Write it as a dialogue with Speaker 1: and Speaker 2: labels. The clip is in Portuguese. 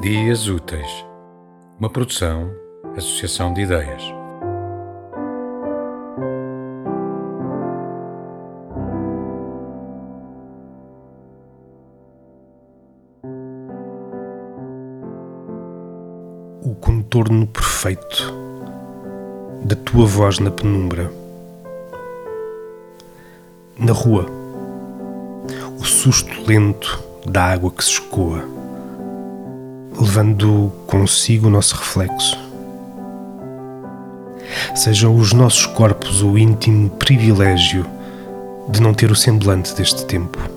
Speaker 1: Dias Úteis, uma produção, associação de ideias.
Speaker 2: O contorno perfeito da tua voz na penumbra. Na rua, o susto lento da água que se escoa, levando consigo o nosso reflexo. Sejam os nossos corpos o íntimo privilégio de não ter o semblante deste tempo.